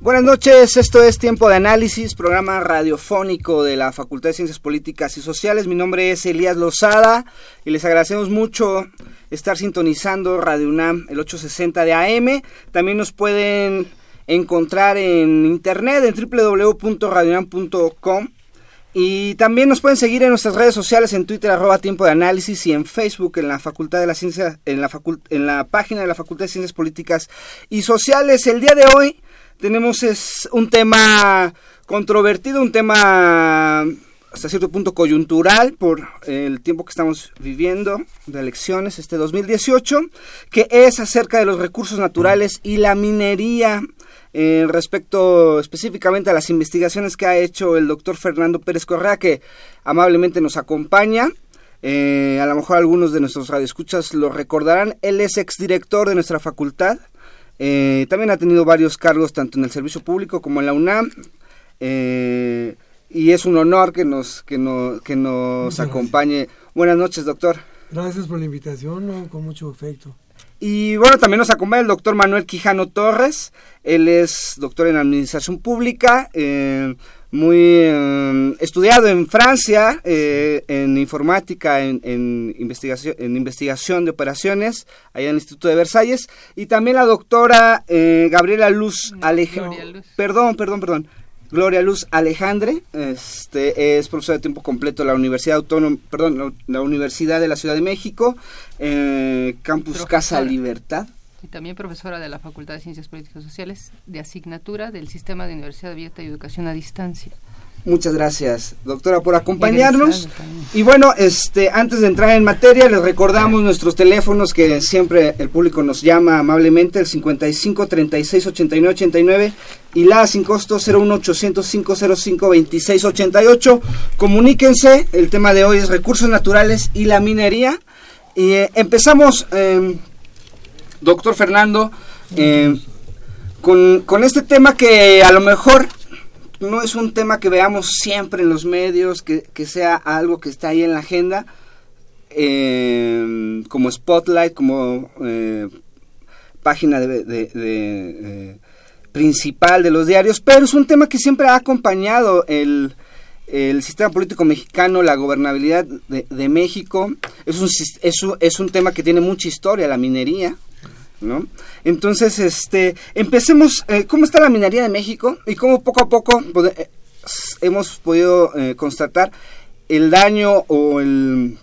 Buenas noches, esto es Tiempo de Análisis, programa radiofónico de la Facultad de Ciencias Políticas y Sociales. Mi nombre es Elías Lozada y les agradecemos mucho estar sintonizando Radio UNAM el 860 de AM. También nos pueden encontrar en internet en www.radiounam.com y también nos pueden seguir en nuestras redes sociales en Twitter arroba tiempo de análisis y en Facebook en la Facultad de la Ciencia, en la, en la página de la Facultad de Ciencias Políticas y Sociales. El día de hoy tenemos es un tema controvertido, un tema hasta cierto punto coyuntural por el tiempo que estamos viviendo de elecciones, este 2018, que es acerca de los recursos naturales y la minería. Eh, respecto específicamente a las investigaciones que ha hecho el doctor Fernando Pérez Correa, que amablemente nos acompaña. Eh, a lo mejor algunos de nuestros radioescuchas lo recordarán. Él es exdirector de nuestra facultad. Eh, también ha tenido varios cargos tanto en el servicio público como en la UNAM. Eh, y es un honor que nos, que no, que nos acompañe. Buenas noches, doctor. Gracias por la invitación, con mucho afecto. Y bueno, también nos acompaña el doctor Manuel Quijano Torres. Él es doctor en Administración Pública, eh, muy eh, estudiado en Francia, eh, en informática, en, investigación, en investigación de operaciones, allá en el Instituto de Versalles. Y también la doctora Gabriela Luz Alejandro. Perdón, perdón, perdón. Gloria Luz Alejandre, este, es profesora de tiempo completo de la Universidad Autónoma, perdón, la, Universidad de la Ciudad de México, eh, Campus Casa Libertad. Y también profesora de la Facultad de Ciencias Políticas Sociales de asignatura del Sistema de Universidad Abierta y Educación a Distancia. Muchas gracias, doctora, por acompañarnos. Y bueno, este, antes de entrar en materia, les recordamos nuestros teléfonos que siempre el público nos llama amablemente, el 55 36 89 89 y la sin costo 01 800 505 26 88. Comuníquense, el tema de hoy es recursos naturales y la minería. Y eh, empezamos, em, doctor Fernando, em, con, este tema que a lo mejor no es un tema que veamos siempre en los medios, que, sea algo que está ahí en la agenda, eh, como spotlight, como eh, página de, eh, principal de los diarios, pero es un tema que siempre ha acompañado el, sistema político mexicano, la gobernabilidad de, México. Es un, es, es un tema que tiene mucha historia, la minería. ¿No? Entonces, este, empecemos, eh, ¿cómo está la minería de México? Y cómo poco a poco eh, hemos podido eh, constatar el daño o el,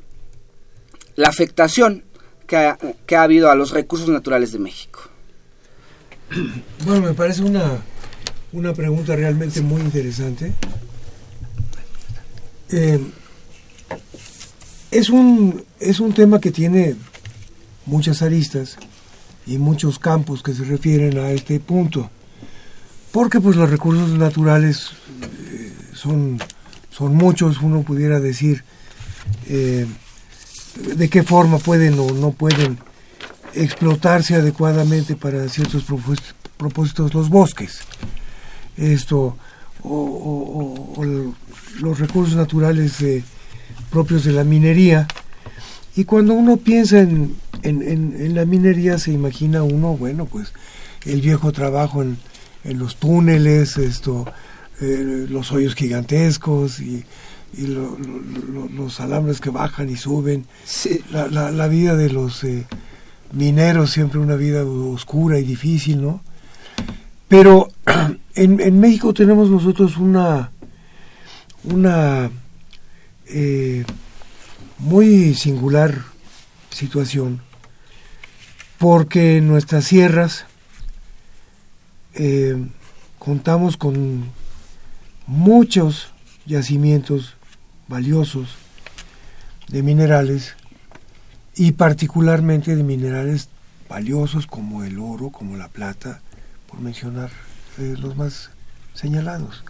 la afectación que ha, que ha habido a los recursos naturales de México. Bueno, me parece una, una pregunta realmente muy interesante. es, un, es un tema que tiene muchas aristas y muchos campos que se refieren a este punto. Porque pues los recursos naturales eh, son, son muchos, uno pudiera decir eh, de qué forma pueden o no pueden explotarse adecuadamente para ciertos propósitos los bosques. Esto, o, los recursos naturales eh, propios de la minería. Y cuando uno piensa en, en, la minería se imagina uno, bueno, pues el viejo trabajo en, los túneles, esto, eh, los hoyos gigantescos y, los alambres que bajan y suben. La, vida de los eh, mineros siempre una vida oscura y difícil, ¿no? Pero en, México tenemos nosotros una, una eh, muy singular situación porque en nuestras sierras eh, contamos con muchos yacimientos valiosos de minerales y particularmente de minerales valiosos como el oro, como la plata, por mencionar eh, los más señalados.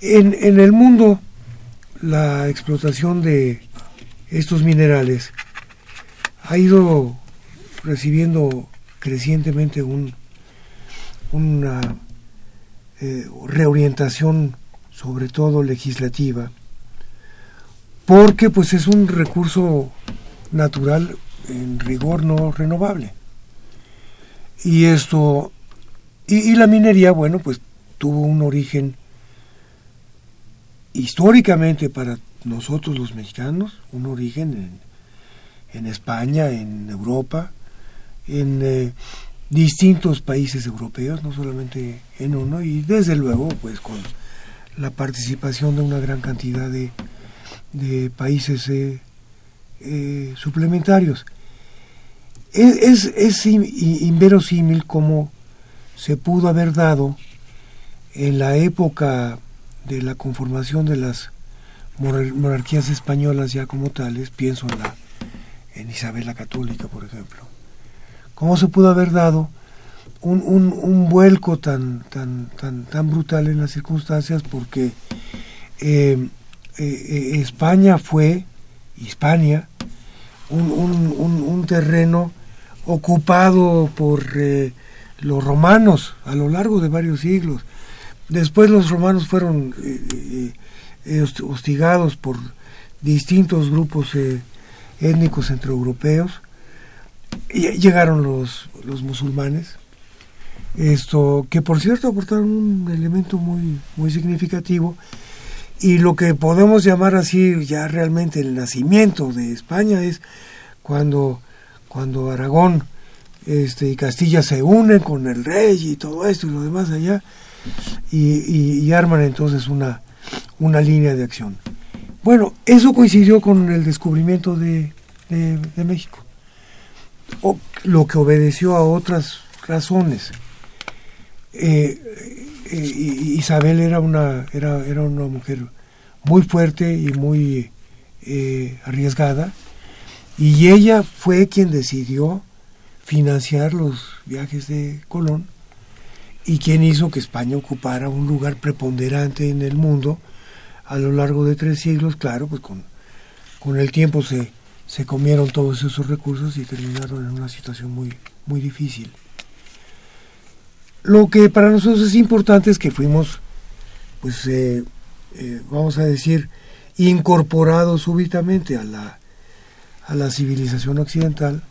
En, en el mundo, la explotación de estos minerales ha ido recibiendo crecientemente un, una eh, reorientación sobre todo legislativa porque pues es un recurso natural en rigor no renovable. Y esto y, la minería bueno pues tuvo un origen históricamente para nosotros los mexicanos un origen en, en España en Europa en eh, distintos países europeos, no solamente en uno, y desde luego pues con la participación de una gran cantidad de, países eh, eh, suplementarios. Es, es, inverosímil cómo se pudo haber dado en la época de la conformación de las monarquías españolas ya como tales, pienso en la en Isabel la Católica, por ejemplo, ¿Cómo se pudo haber dado un, un, vuelco tan, tan, tan, tan brutal en las circunstancias? Porque eh, eh, España fue, Hispania, un, un terreno ocupado por eh, los romanos a lo largo de varios siglos. Después los romanos fueron hostigados por distintos grupos étnicos europeos llegaron los, los musulmanes, esto que por cierto aportaron un elemento muy, muy significativo y lo que podemos llamar así ya realmente el nacimiento de España es cuando, cuando Aragón este, y Castilla se unen con el rey y todo esto y lo demás allá y, arman entonces una, una línea de acción. Bueno, eso coincidió con el descubrimiento de, México o lo que obedeció a otras razones. Eh, eh, Isabel era una, era, era una mujer muy fuerte y muy eh, arriesgada, y ella fue quien decidió financiar los viajes de Colón y quien hizo que España ocupara un lugar preponderante en el mundo a lo largo de tres siglos, claro, pues con, con el tiempo se, se comieron todos esos recursos y terminaron en una situación muy, muy difícil. Lo que para nosotros es importante es que fuimos, pues, eh, eh, vamos a decir, incorporados súbitamente a la, a la civilización occidental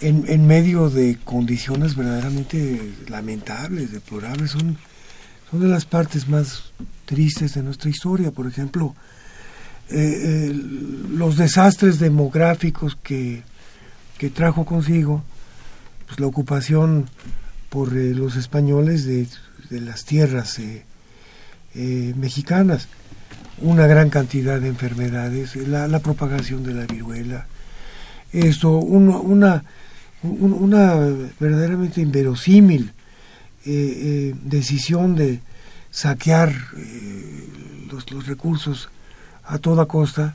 en, en, medio de condiciones verdaderamente lamentables, deplorables. Son, son de las partes más tristes de nuestra historia. Por ejemplo, eh, eh, los desastres demográficos que, que, trajo consigo pues, la ocupación por eh, los españoles de, las tierras mexicanas, una gran cantidad de enfermedades, la, propagación de la viruela, esto, una, una verdaderamente inverosímil decisión de saquear los, los recursos a toda costa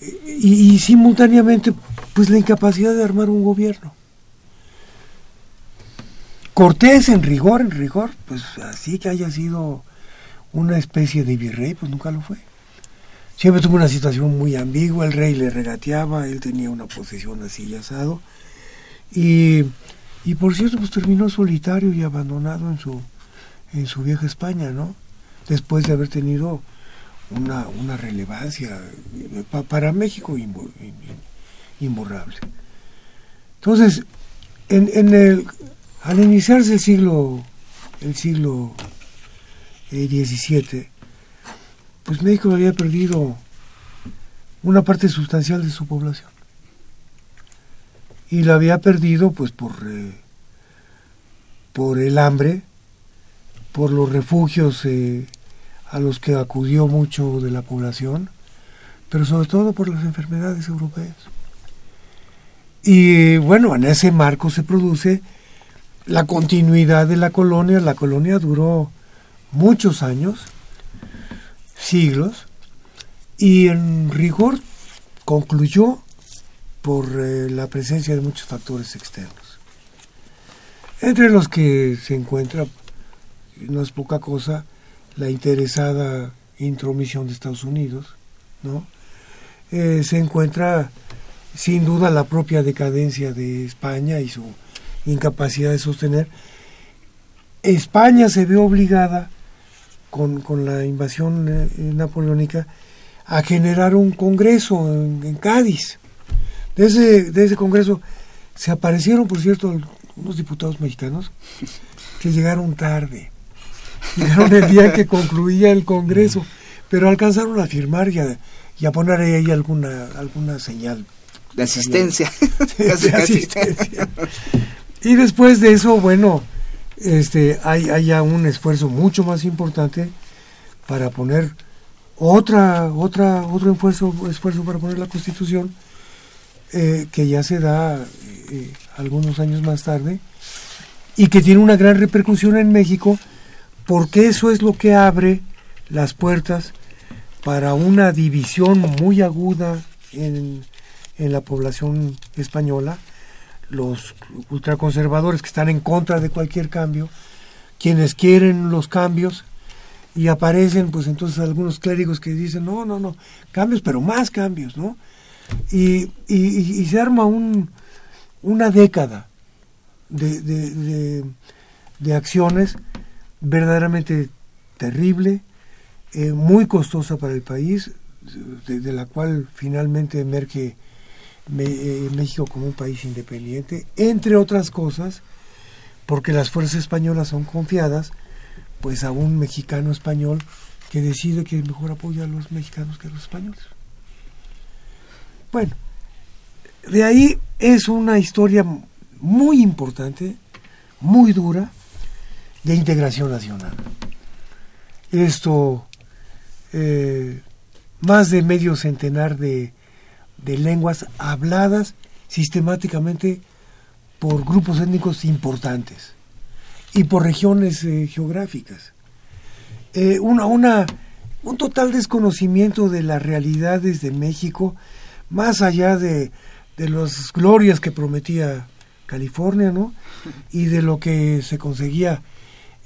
y, simultáneamente pues la incapacidad de armar un gobierno. Cortés en rigor, en rigor, pues así que haya sido una especie de virrey, pues nunca lo fue. Siempre tuvo una situación muy ambigua, el rey le regateaba, él tenía una posición así y asado. Y, y por cierto, pues terminó solitario y abandonado en su, en su vieja España, ¿no? Después de haber tenido una, una relevancia para México imborrable. Entonces, en, en el, al iniciarse el siglo el siglo XVII, eh, pues México había perdido una parte sustancial de su población. Y la había perdido pues por, eh, por el hambre, por los refugios eh, a los que acudió mucho de la población, pero sobre todo por las enfermedades europeas. Y bueno, en ese marco se produce la continuidad de la colonia. La colonia duró muchos años, siglos, y en rigor concluyó por eh, la presencia de muchos factores externos, entre los que se encuentra, no es poca cosa, la interesada intromisión de Estados Unidos, ¿no? Eh, se encuentra sin duda la propia decadencia de España y su incapacidad de sostener. España se ve obligada con, la invasión eh, napoleónica a generar un congreso en, Cádiz. De ese, de ese congreso se aparecieron, por cierto, unos diputados mexicanos que llegaron tarde. Llegaron el día que concluía el congreso, pero alcanzaron a firmar y a, y a poner ahí alguna, alguna señal. De asistencia. de asistencia. Y después de eso, bueno, este, hay, hay ya un esfuerzo mucho más importante para poner otra, otra, otro esfuerzo, esfuerzo para poner la constitución, eh, que ya se da eh, algunos años más tarde, y que tiene una gran repercusión en México, porque eso es lo que abre las puertas para una división muy aguda en, en la población española, los ultraconservadores que están en contra de cualquier cambio, quienes quieren los cambios, y aparecen pues entonces algunos clérigos que dicen, no, no, no, cambios, pero más cambios, ¿no? Y, y, se arma un, una década de, de, de, acciones verdaderamente terrible, eh, muy costosa para el país, de, la cual finalmente emerge eh, México como un país independiente, entre otras cosas, porque las fuerzas españolas son confiadas pues a un mexicano español que decide que mejor apoya a los mexicanos que a los españoles. Bueno, de ahí es una historia muy importante, muy dura, de integración nacional. Esto, eh, más de medio centenar de, de lenguas habladas sistemáticamente por grupos étnicos importantes y por regiones eh, geográficas. Eh, una, una, un total desconocimiento de las realidades de México, más allá de, de las glorias que prometía California, ¿no? Y de lo que se conseguía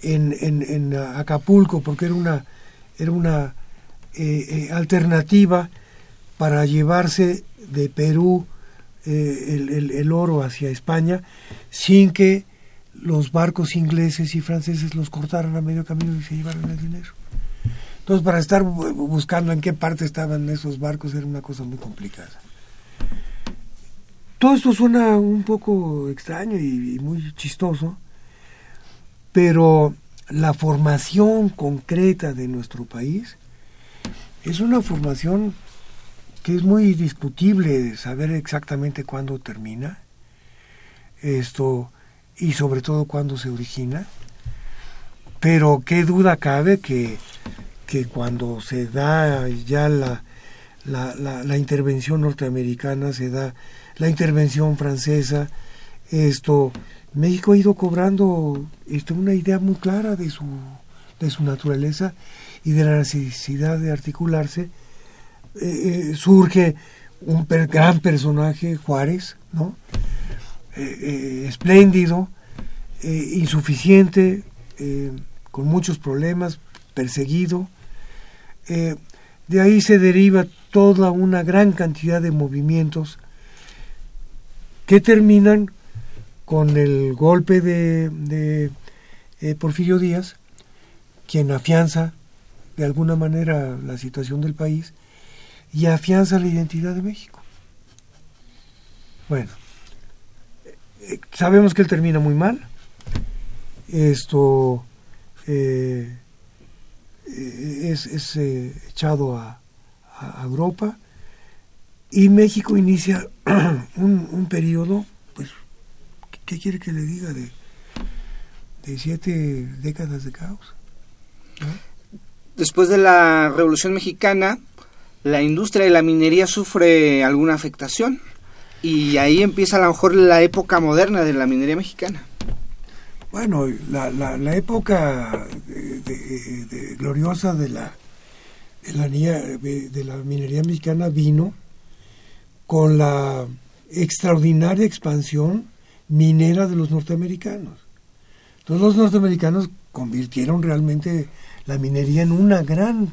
en, en, en Acapulco, porque era una, era una eh, alternativa para llevarse de Perú el, el, el, oro hacia España sin que los barcos ingleses y franceses los cortaron a medio camino y se llevaron el dinero. Entonces, para estar buscando en qué parte estaban esos barcos era una cosa muy complicada. Todo esto suena un poco extraño y, muy chistoso, pero la formación concreta de nuestro país es una formación que es muy discutible saber exactamente cuándo termina. Esto y sobre todo cuando se origina. Pero qué duda cabe que, que cuando se da ya la, la, la, intervención norteamericana, se da la intervención francesa, esto, México ha ido cobrando esto, una idea muy clara de su, de su naturaleza y de la necesidad de articularse. Eh, eh, surge un gran personaje, Juárez, ¿no? Eh, espléndido, insuficiente, con muchos problemas, perseguido. de ahí se deriva toda una gran cantidad de movimientos que terminan con el golpe de, de Porfirio Díaz, quien afianza de alguna manera la situación del país y afianza la identidad de México. Bueno, sabemos que él termina muy mal. Esto eh, es, eh, echado a, Europa y México inicia un, un periodo, ¿qué quiere que le diga? De, de siete décadas de caos. Después de la Revolución Mexicana, la industria de la minería sufre alguna afectación. y ahí empieza a lo mejor la época moderna de la minería mexicana. Bueno, la, la, época de, gloriosa de la, de la, de la minería mexicana vino con la extraordinaria expansión minera de los norteamericanos. Entonces los norteamericanos convirtieron realmente la minería en una gran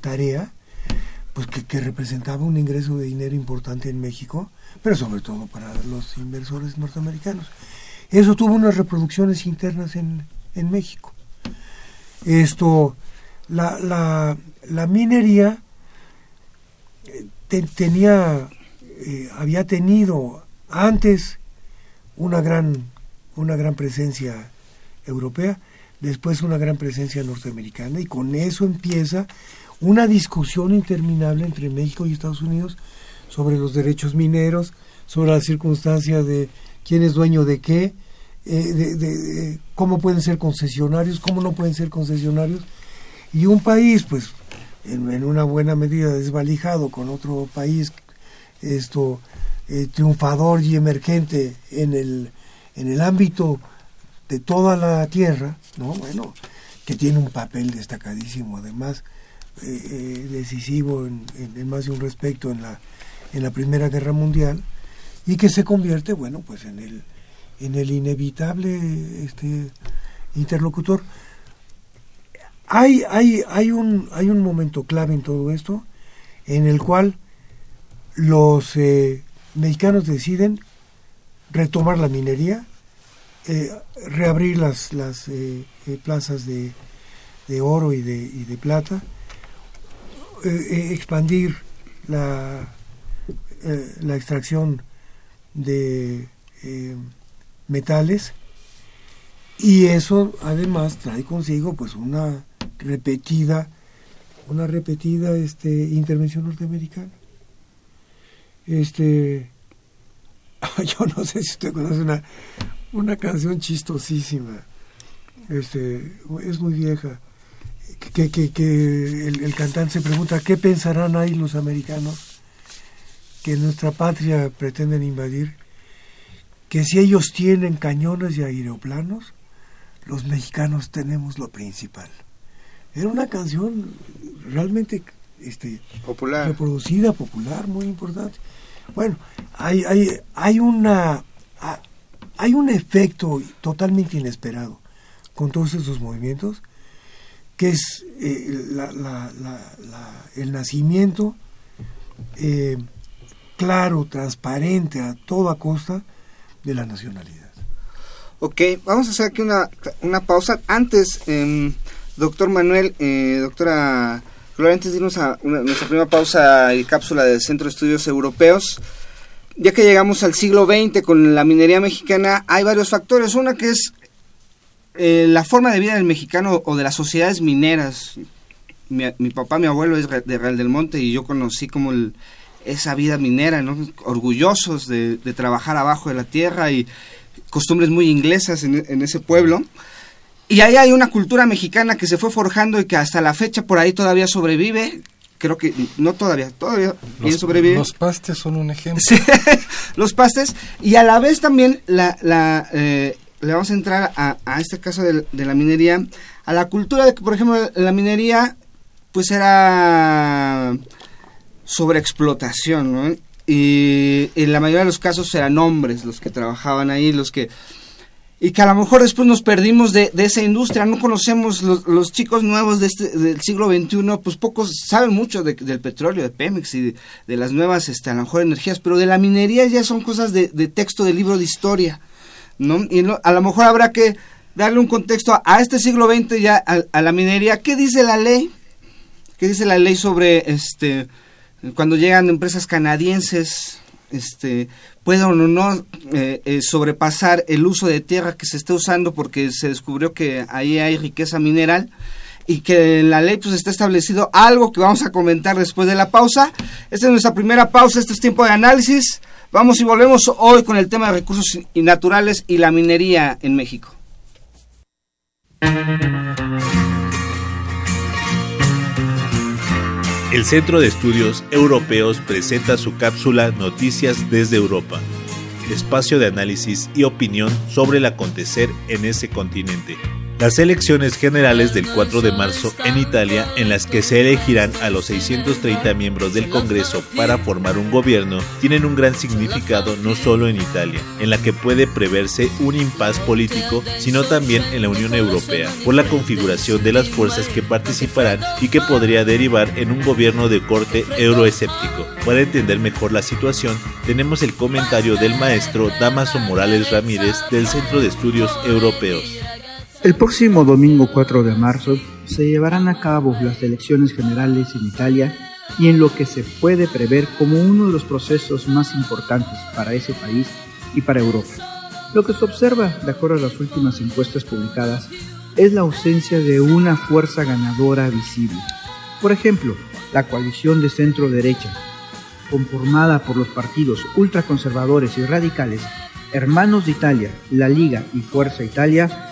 tarea, pues que, representaba un ingreso de dinero importante en México, pero sobre todo para los inversores norteamericanos. Eso tuvo unas reproducciones internas en, en México. Esto, la, la, la minería eh, tenía, eh, había tenido antes una gran, una gran presencia europea, después una gran presencia norteamericana y con eso empieza una discusión interminable entre México y Estados Unidos sobre los derechos mineros, sobre la circunstancia de quién es dueño de qué, eh, cómo pueden ser concesionarios, cómo no pueden ser concesionarios. Y un país, pues, en, una buena medida desvalijado con otro país esto eh, triunfador y emergente en el, en el ámbito de toda la tierra, ¿no? Bueno, que tiene un papel destacadísimo, además, eh, eh, decisivo en, más de un respecto en la, en la Primera Guerra Mundial, y que se convierte, bueno, pues en el, en el inevitable este, interlocutor. Hay, hay, hay, un, hay un momento clave en todo esto en el cual los mexicanos deciden retomar la minería eh, reabrir las, las eh, eh, plazas de, de, oro y de, y de plata, expandir la, la extracción de metales. Y eso además trae consigo pues una repetida una repetida este intervención norteamericana este yo no sé si usted conoce una una canción chistosísima. Este, es muy vieja. Que, que, que el, cantante se pregunta qué pensarán ahí los americanos que nuestra patria pretenden invadir, que si ellos tienen cañones y aeroplanos, los mexicanos tenemos lo principal. Era una canción realmente este, popular. reproducida, popular, muy importante. Bueno, hay, hay, hay una hay un efecto totalmente inesperado con todos esos movimientos, que es eh, el nacimiento eh, claro, transparente a toda costa de la nacionalidad. Ok, vamos a hacer aquí una, una pausa. Antes, em, doctor Manuel, eh, doctora Gloria, antes de irnos a nuestra primera pausa y cápsula del Centro de Estudios Europeos, ya que llegamos al siglo XX con la minería mexicana, hay varios factores. Una que es eh, la forma de vida del mexicano o de las sociedades mineras. Mi, papá, mi abuelo es de Real del Monte y yo conocí como esa vida minera, orgullosos de, trabajar abajo de la tierra y costumbres muy inglesas en ese pueblo. Y ahí hay una cultura mexicana que se fue forjando y que hasta la fecha por ahí todavía sobrevive, creo que no todavía, todavía bien sobrevive. Los pastes son un ejemplo. los pastes y a la vez también la, la eh, le vamos a entrar a, a este caso de, la minería, a la cultura de que, por ejemplo, la minería pues era sobreexplotación, ¿no? Y en la mayoría de los casos eran hombres los que trabajaban ahí, los que y que a lo mejor después nos perdimos de, esa industria, no conocemos los, los chicos nuevos de este, del siglo XXI, pues pocos saben mucho del petróleo, de Pemex y de, las nuevas, este, a lo mejor energías, pero de la minería ya son cosas de, texto, de libro de historia, ¿no? Y a lo mejor habrá que darle un contexto a, este siglo XX ya a, la minería. ¿Qué dice la ley? ¿Qué dice la ley sobre, este, cuando llegan empresas canadienses, este, puedan o no eh, eh, sobrepasar el uso de tierra que se está usando porque se descubrió que ahí hay riqueza mineral y que en la ley pues está establecido algo que vamos a comentar después de la pausa. Esta es nuestra primera pausa, este es tiempo de análisis. Vamos y volvemos hoy con el tema de recursos naturales y la minería en México. El Centro de Estudios Europeos presenta su cápsula Noticias desde Europa, espacio de análisis y opinión sobre el acontecer en ese continente las elecciones generales del 4 de marzo en Italia, en las que se elegirán a los 630 miembros del Congreso para formar un gobierno, tienen un gran significado no solo en Italia, en la que puede preverse un impas político, sino también en la Unión Europea, por la configuración de las fuerzas que participarán y que podría derivar en un gobierno de corte euroescéptico. Para entender mejor la situación, tenemos el comentario del maestro Damaso Morales Ramírez del Centro de Estudios Europeos. El próximo domingo 4 de marzo se llevarán a cabo las elecciones generales en Italia y en lo que se puede prever como uno de los procesos más importantes para ese país y para Europa. Lo que se observa, de acuerdo a las últimas encuestas publicadas, es la ausencia de una fuerza ganadora visible. Por ejemplo, la coalición de centro-derecha, conformada por los partidos ultraconservadores y radicales Hermanos de Italia, La Liga y Fuerza Italia,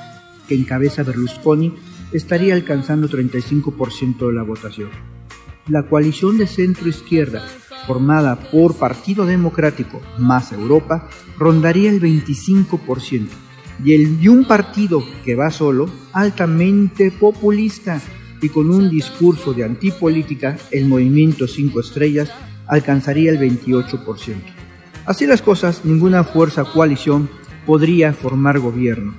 que encabeza Berlusconi, estaría alcanzando 35% de la votación. La coalición de centro-izquierda, formada por Partido Democrático más Europa, rondaría el 25%, y el de un partido que va solo, altamente populista y con un discurso de antipolítica, el Movimiento 5 Estrellas, alcanzaría el 28%. Así las cosas, ninguna fuerza coalición podría formar gobierno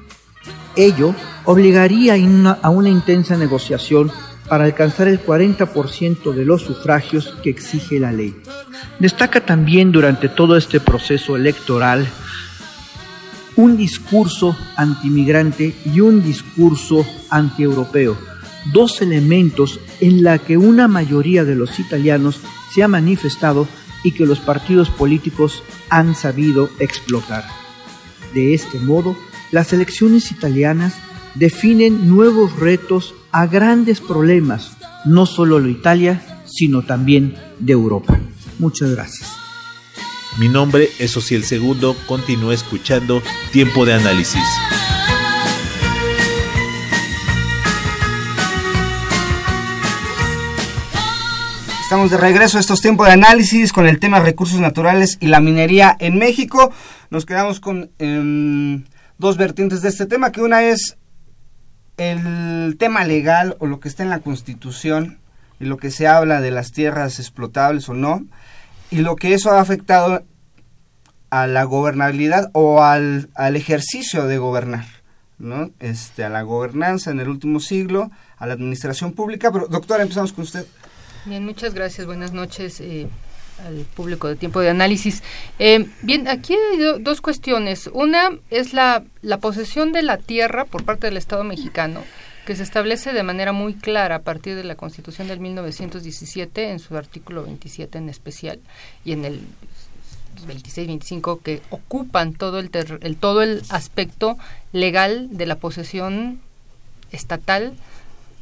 Ello obligaría a una intensa negociación para alcanzar el 40% de los sufragios que exige la ley. Destaca también durante todo este proceso electoral un discurso antimigrante y un discurso antieuropeo, dos elementos en la que una mayoría de los italianos se ha manifestado y que los partidos políticos han sabido explotar. De este modo, las elecciones italianas definen nuevos retos a grandes problemas, no solo de Italia, sino también de Europa. Muchas gracias. Mi nombre es Ociel Segundo, continúa escuchando Tiempo de Análisis. Estamos de regreso a estos tiempos de análisis con el tema recursos naturales y la minería en México. Nos quedamos con em, dos vertientes de este tema, que una es el tema legal o lo que está en la Constitución y lo que se habla de las tierras explotables o no, y lo que eso ha afectado a la gobernabilidad o al, al ejercicio de gobernar, ¿no? Este, a la gobernanza en el último siglo, a la administración pública. Pero, doctora, empezamos con usted. Bien, muchas gracias. Buenas noches. Eh, al público de tiempo de análisis. Eh, bien, aquí hay dos cuestiones. Una es la, la posesión de la tierra por parte del Estado mexicano, que se establece de manera muy clara a partir de la Constitución del 1917, en su artículo 27 en especial, y en el 26-25, que ocupan todo el, el, todo el aspecto legal de la posesión estatal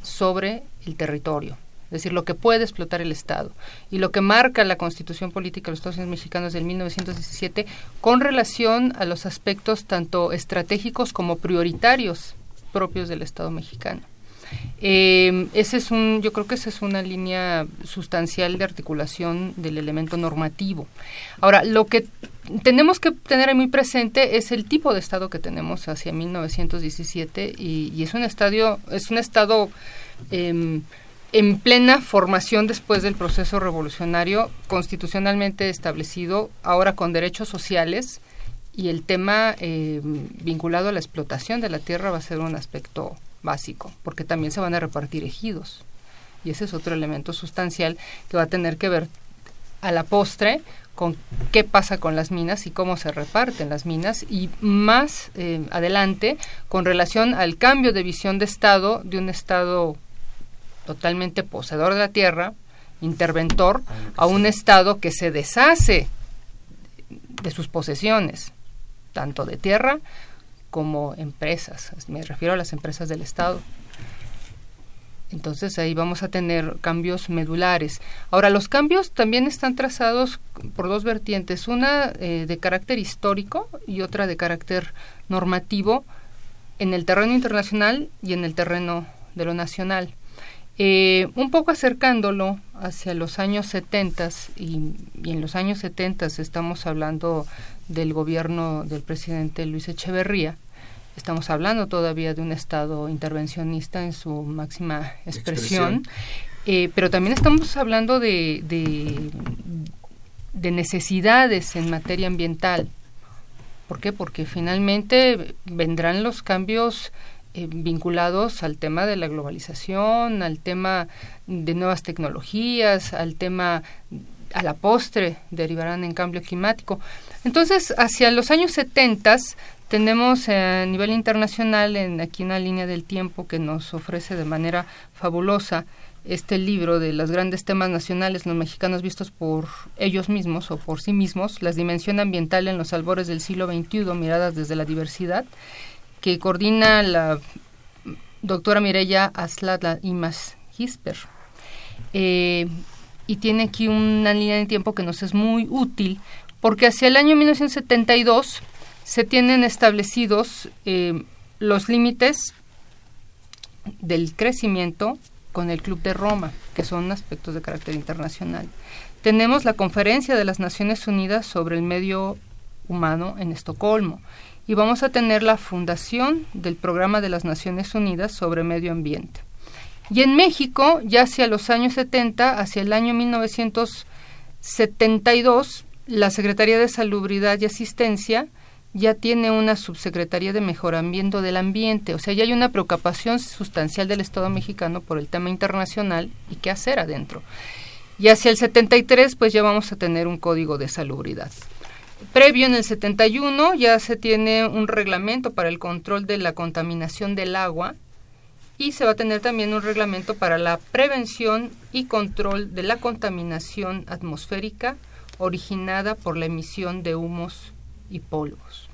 sobre el territorio es decir, lo que puede explotar el Estado y lo que marca la Constitución Política de los Estados Unidos Mexicanos del 1917 con relación a los aspectos tanto estratégicos como prioritarios propios del Estado mexicano. Eh, ese es un, yo creo que esa es una línea sustancial de articulación del elemento normativo. Ahora, lo que tenemos que tener muy presente es el tipo de Estado que tenemos hacia 1917 y, y es un estadio, es un Estado eh, en plena formación después del proceso revolucionario constitucionalmente establecido, ahora con derechos sociales, y el tema eh, vinculado a la explotación de la tierra va a ser un aspecto básico, porque también se van a repartir ejidos. Y ese es otro elemento sustancial que va a tener que ver a la postre con qué pasa con las minas y cómo se reparten las minas y más eh, adelante con relación al cambio de visión de Estado de un Estado totalmente poseedor de la tierra, interventor, a un Estado que se deshace de sus posesiones, tanto de tierra como empresas. Me refiero a las empresas del Estado. Entonces ahí vamos a tener cambios medulares. Ahora, los cambios también están trazados por dos vertientes, una eh, de carácter histórico y otra de carácter normativo en el terreno internacional y en el terreno de lo nacional. Eh, un poco acercándolo hacia los años 70 y, y, en los años 70 estamos hablando del gobierno del presidente Luis Echeverría, estamos hablando todavía de un Estado intervencionista en su máxima expresión, eh, pero también estamos hablando de, de, necesidades en materia ambiental. ¿Por qué? Porque finalmente vendrán los cambios eh, vinculados al tema de la globalización, al tema de nuevas tecnologías, al tema a la postre derivarán en cambio climático. Entonces, hacia los años 70 tenemos a nivel internacional en aquí una línea del tiempo que nos ofrece de manera fabulosa este libro de los grandes temas nacionales los mexicanos vistos por ellos mismos o por sí mismos, la dimensión ambiental en los albores del siglo XXI, miradas desde la diversidad, que coordina la doctora Mireya Aslada Imas Gisper. Eh, y tiene aquí una línea de tiempo que nos es muy útil porque hacia el año 1972 se tienen establecidos eh, los límites del crecimiento con el Club de Roma, que son aspectos de carácter internacional. Tenemos la Conferencia de las Naciones Unidas sobre el Medio Humano en Estocolmo y vamos a tener la fundación del Programa de las Naciones Unidas sobre Medio Ambiente. Y en México, ya hacia los años 70, hacia el año 1972, la Secretaría de Salubridad y Asistencia ya tiene una subsecretaría de mejoramiento del ambiente, o sea, ya hay una preocupación sustancial del Estado mexicano por el tema internacional y qué hacer adentro. Y hacia el 73, pues ya vamos a tener un código de salubridad. Previo en el 71 ya se tiene un reglamento para el control de la contaminación del agua y se va a tener también un reglamento para la prevención y control de la contaminación atmosférica originada por la emisión de humos y polvos.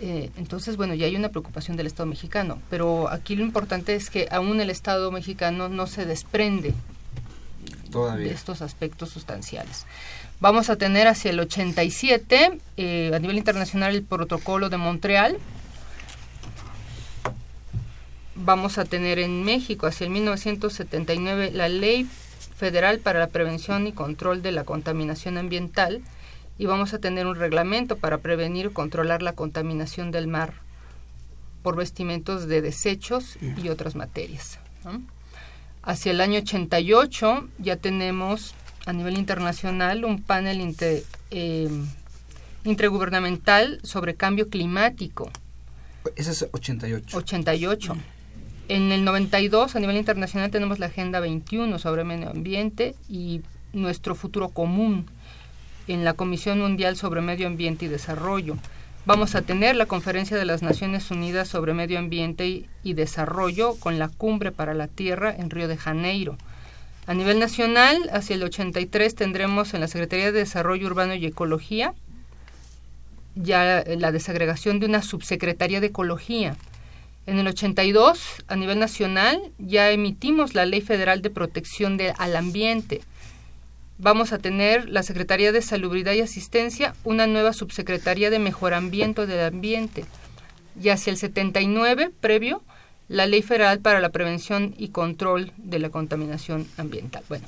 Eh, entonces, bueno, ya hay una preocupación del Estado mexicano, pero aquí lo importante es que aún el Estado mexicano no se desprende de estos aspectos sustanciales. Vamos a tener hacia el 87, eh, a nivel internacional, el protocolo de Montreal. Vamos a tener en México, hacia el 1979, la Ley Federal para la Prevención y Control de la Contaminación Ambiental, y vamos a tener un reglamento para prevenir y controlar la contaminación del mar por vestimentos de desechos y otras materias. Hacia el año 88 ya tenemos a nivel internacional un panel eh, intergubernamental sobre cambio climático. Ese es 88. 88. En el 92 a nivel internacional tenemos la Agenda 21 sobre medio ambiente y nuestro futuro común en la Comisión Mundial sobre Medio Ambiente y Desarrollo. Vamos a tener la Conferencia de las Naciones Unidas sobre Medio Ambiente y, Desarrollo con la Cumbre para la Tierra en Río de Janeiro. A nivel nacional, hacia el 83 tendremos en la Secretaría de Desarrollo Urbano y Ecología ya la desagregación de una subsecretaría de Ecología. En el 82, a nivel nacional, ya emitimos la Ley Federal de Protección de, al Ambiente vamos a tener la Secretaría de Salubridad y Asistencia, una nueva subsecretaría de Mejoramiento del Ambiente. Y hacia el 79, previo, la Ley Federal para la Prevención y Control de la Contaminación Ambiental. Bueno,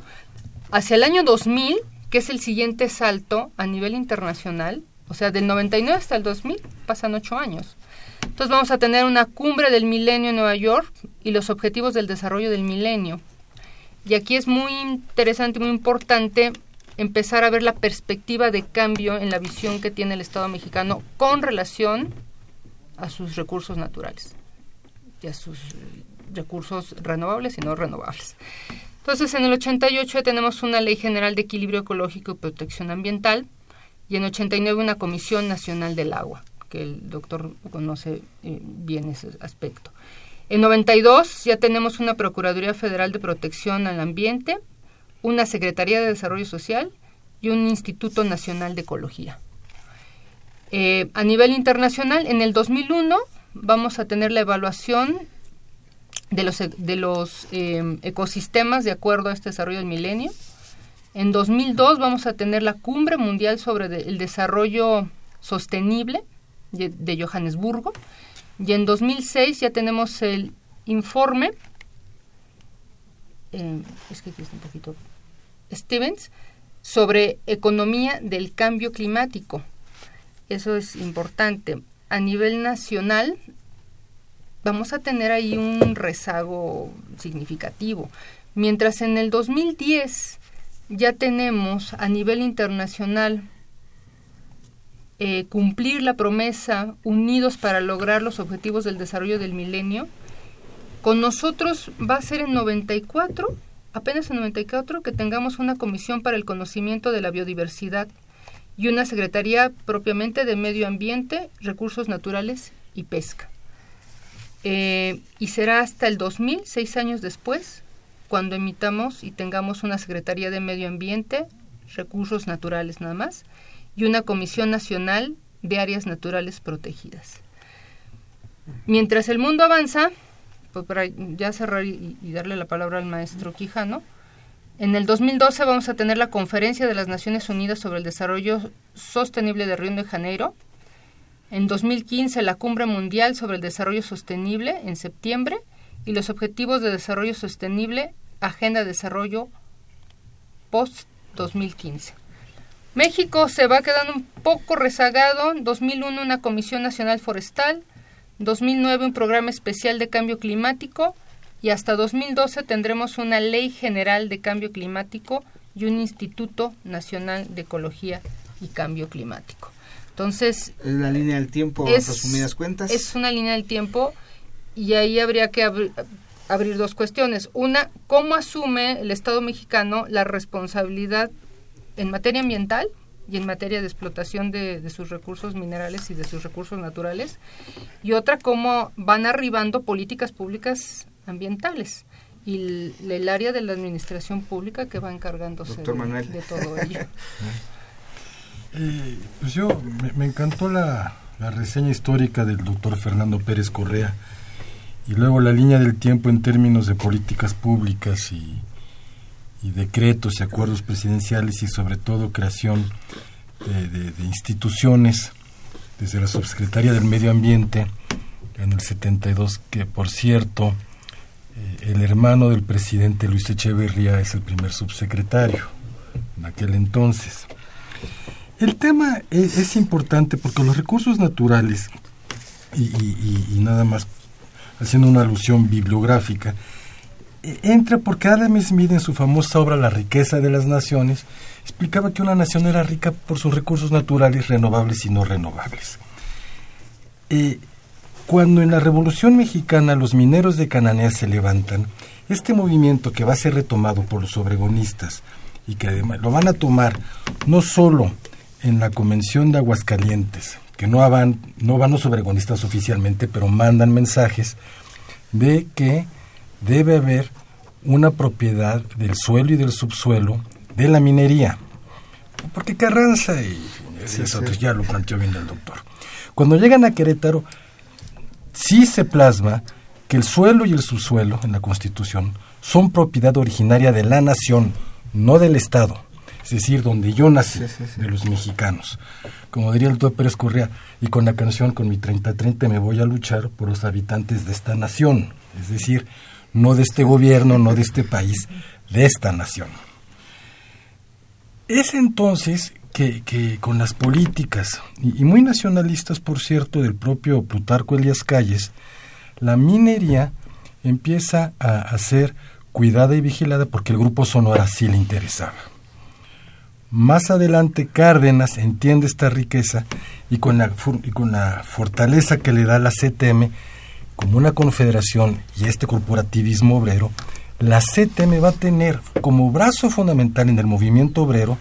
hacia el año 2000, que es el siguiente salto a nivel internacional, o sea, del 99 hasta el 2000, pasan ocho años. Entonces vamos a tener una cumbre del milenio en Nueva York y los objetivos del desarrollo del milenio. Y aquí es muy interesante, muy importante empezar a ver la perspectiva de cambio en la visión que tiene el Estado mexicano con relación a sus recursos naturales y a sus recursos renovables y no renovables. Entonces, en el 88 tenemos una Ley General de Equilibrio Ecológico y Protección Ambiental y en 89 una Comisión Nacional del Agua, que el doctor conoce eh, bien ese aspecto. En 92 ya tenemos una Procuraduría Federal de Protección al Ambiente, una Secretaría de Desarrollo Social y un Instituto Nacional de Ecología. Eh, a nivel internacional, en el 2001 vamos a tener la evaluación de los, de los eh, ecosistemas de acuerdo a este desarrollo del milenio. En 2002 vamos a tener la Cumbre Mundial sobre el Desarrollo Sostenible de Johannesburgo y en 2006 ya tenemos el informe eh, es que aquí está un poquito, Stevens, sobre economía del cambio climático. Eso es importante. A nivel nacional, vamos a tener ahí un rezago significativo. Mientras en el 2010 ya tenemos a nivel internacional eh, cumplir la promesa unidos para lograr los objetivos del desarrollo del milenio, con nosotros va a ser en 94, apenas en 94, que tengamos una comisión para el conocimiento de la biodiversidad y una secretaría propiamente de medio ambiente, recursos naturales y pesca. Eh, y será hasta el 2000, seis años después, cuando emitamos y tengamos una Secretaría de Medio Ambiente, Recursos Naturales nada más, y una Comisión Nacional de Áreas Naturales Protegidas. Mientras el mundo avanza, pues para ya cerrar y, y darle la palabra al maestro Quijano, en el 2012 vamos a tener la Conferencia de las Naciones Unidas sobre el Desarrollo Sostenible de Río de Janeiro. En 2015 la Cumbre Mundial sobre el Desarrollo Sostenible en septiembre y los Objetivos de Desarrollo Sostenible, Agenda de Desarrollo post-2015. México se va quedando un poco rezagado. En 2001 una Comisión Nacional Forestal, 2009 un programa especial de cambio climático y hasta 2012 tendremos una Ley General de Cambio Climático y un Instituto Nacional de Ecología y Cambio Climático. Entonces... Es la línea del tiempo, es, resumidas cuentas. Es una línea del tiempo y ahí habría que abrir, abrir dos cuestiones. Una, ¿cómo asume el Estado mexicano la responsabilidad en materia ambiental y en materia de explotación de, de, sus recursos minerales y de sus recursos naturales? Y otra, ¿cómo van arribando políticas públicas ambientales? Y el, el área de la administración pública que va encargándose de, de, todo ello. eh, pues yo, me, me encantó la, la reseña histórica del doctor Fernando Pérez Correa y luego la línea del tiempo en términos de políticas públicas y, y decretos y acuerdos presidenciales y sobre todo creación de, de, de, instituciones desde la subsecretaria del Medio Ambiente en el 72 que por cierto el hermano del presidente Luis Echeverría es el primer subsecretario en aquel entonces el tema es, importante porque los recursos naturales y, nada más haciendo una alusión bibliográfica, entra porque Adam Smith en su famosa obra La riqueza de las naciones explicaba que una nación era rica por sus recursos naturales renovables y no renovables. Eh, cuando en la Revolución Mexicana los mineros de Cananea se levantan, este movimiento que va a ser retomado por los obregonistas y que además lo van a tomar no solo en la Convención de Aguascalientes, que no van, no van los obregonistas oficialmente, pero mandan mensajes de que debe haber una propiedad del suelo y del subsuelo de la minería. Porque Carranza y sí, eso sí. ya lo planteó bien el doctor. Cuando llegan a Querétaro, sí se plasma que el suelo y el subsuelo en la Constitución son propiedad originaria de la nación, no del Estado es decir, donde yo nací, sí, sí, sí. de los mexicanos. Como diría el doctor Pérez Correa, y con la canción Con mi 30-30 me voy a luchar por los habitantes de esta nación, es decir, no de este gobierno, no de este país, de esta nación. Es entonces que, con las políticas, y, y, muy nacionalistas, por cierto, del propio Plutarco Elias Calles, la minería empieza a, a ser cuidada y vigilada porque el grupo Sonora sí le interesaba. Más adelante Cárdenas entiende esta riqueza y con, la, y con la fortaleza que le da la CTM como una confederación y este corporativismo obrero, la CTM va a tener como brazo fundamental en el movimiento obrero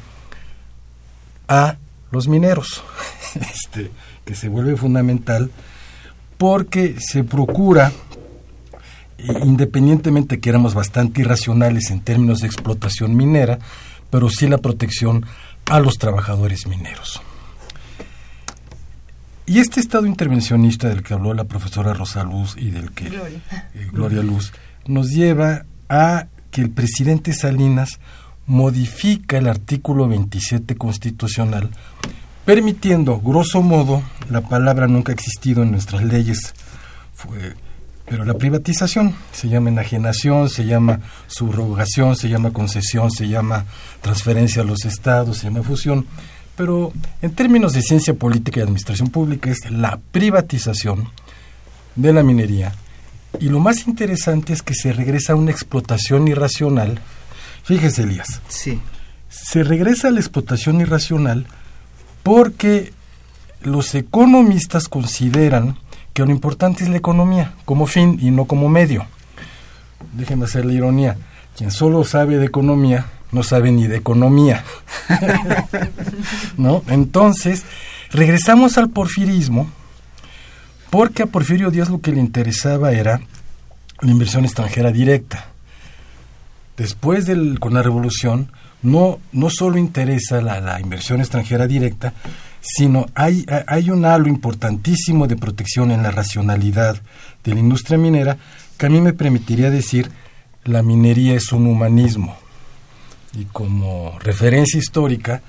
a los mineros, este, que se vuelve fundamental porque se procura, independientemente que éramos bastante irracionales en términos de explotación minera, pero sí la protección a los trabajadores mineros. Y este estado intervencionista del que habló la profesora Rosa Luz y del que Gloria, eh, Gloria Luz nos lleva a que el presidente Salinas modifica el artículo 27 constitucional, permitiendo, grosso modo, la palabra nunca ha existido en nuestras leyes, Pero la privatización se llama enajenación, se llama subrogación, se llama concesión, se llama transferencia a los estados, se llama fusión. Pero en términos de ciencia política y administración pública es la privatización de la minería. Y lo más interesante es que se regresa a una explotación irracional. Fíjese, Elías. Sí. Se regresa a la explotación irracional porque los economistas consideran que lo importante es la economía como fin y no como medio. Déjenme hacer la ironía. Quien solo sabe de economía no sabe ni de economía. ¿No? Entonces, regresamos al porfirismo porque a Porfirio Díaz lo que le interesaba era la inversión extranjera directa. Después del, con la revolución, no, no solo interesa la, la inversión extranjera directa, sino hay, hay un halo importantísimo de protección en la racionalidad de la industria minera que a mí me permitiría decir la minería es un humanismo. Y como referencia histórica,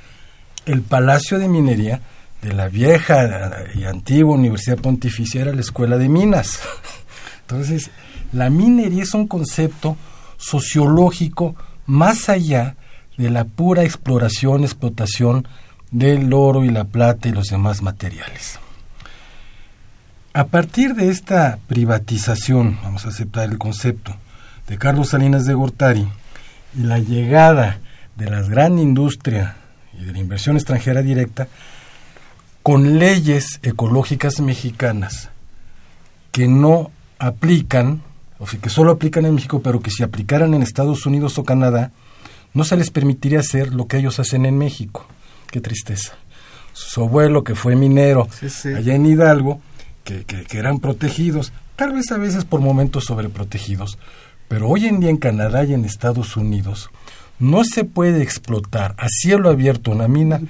el Palacio de Minería de la vieja y antigua Universidad Pontificia era la Escuela de Minas. Entonces, la minería es un concepto sociológico más allá de la pura exploración, explotación del oro y la plata y los demás materiales. A partir de esta privatización, vamos a aceptar el concepto, de Carlos Salinas de Gortari y la llegada de la gran industria y de la inversión extranjera directa, con leyes ecológicas mexicanas que no aplican, o sea, que solo aplican en México, pero que si aplicaran en Estados Unidos o Canadá, no se les permitiría hacer lo que ellos hacen en México. Qué tristeza. Su abuelo, que fue minero allá en Hidalgo, que, que, eran protegidos, tal vez a veces por momentos sobreprotegidos, pero hoy en día en Canadá y en Estados Unidos no se puede explotar a cielo abierto una mina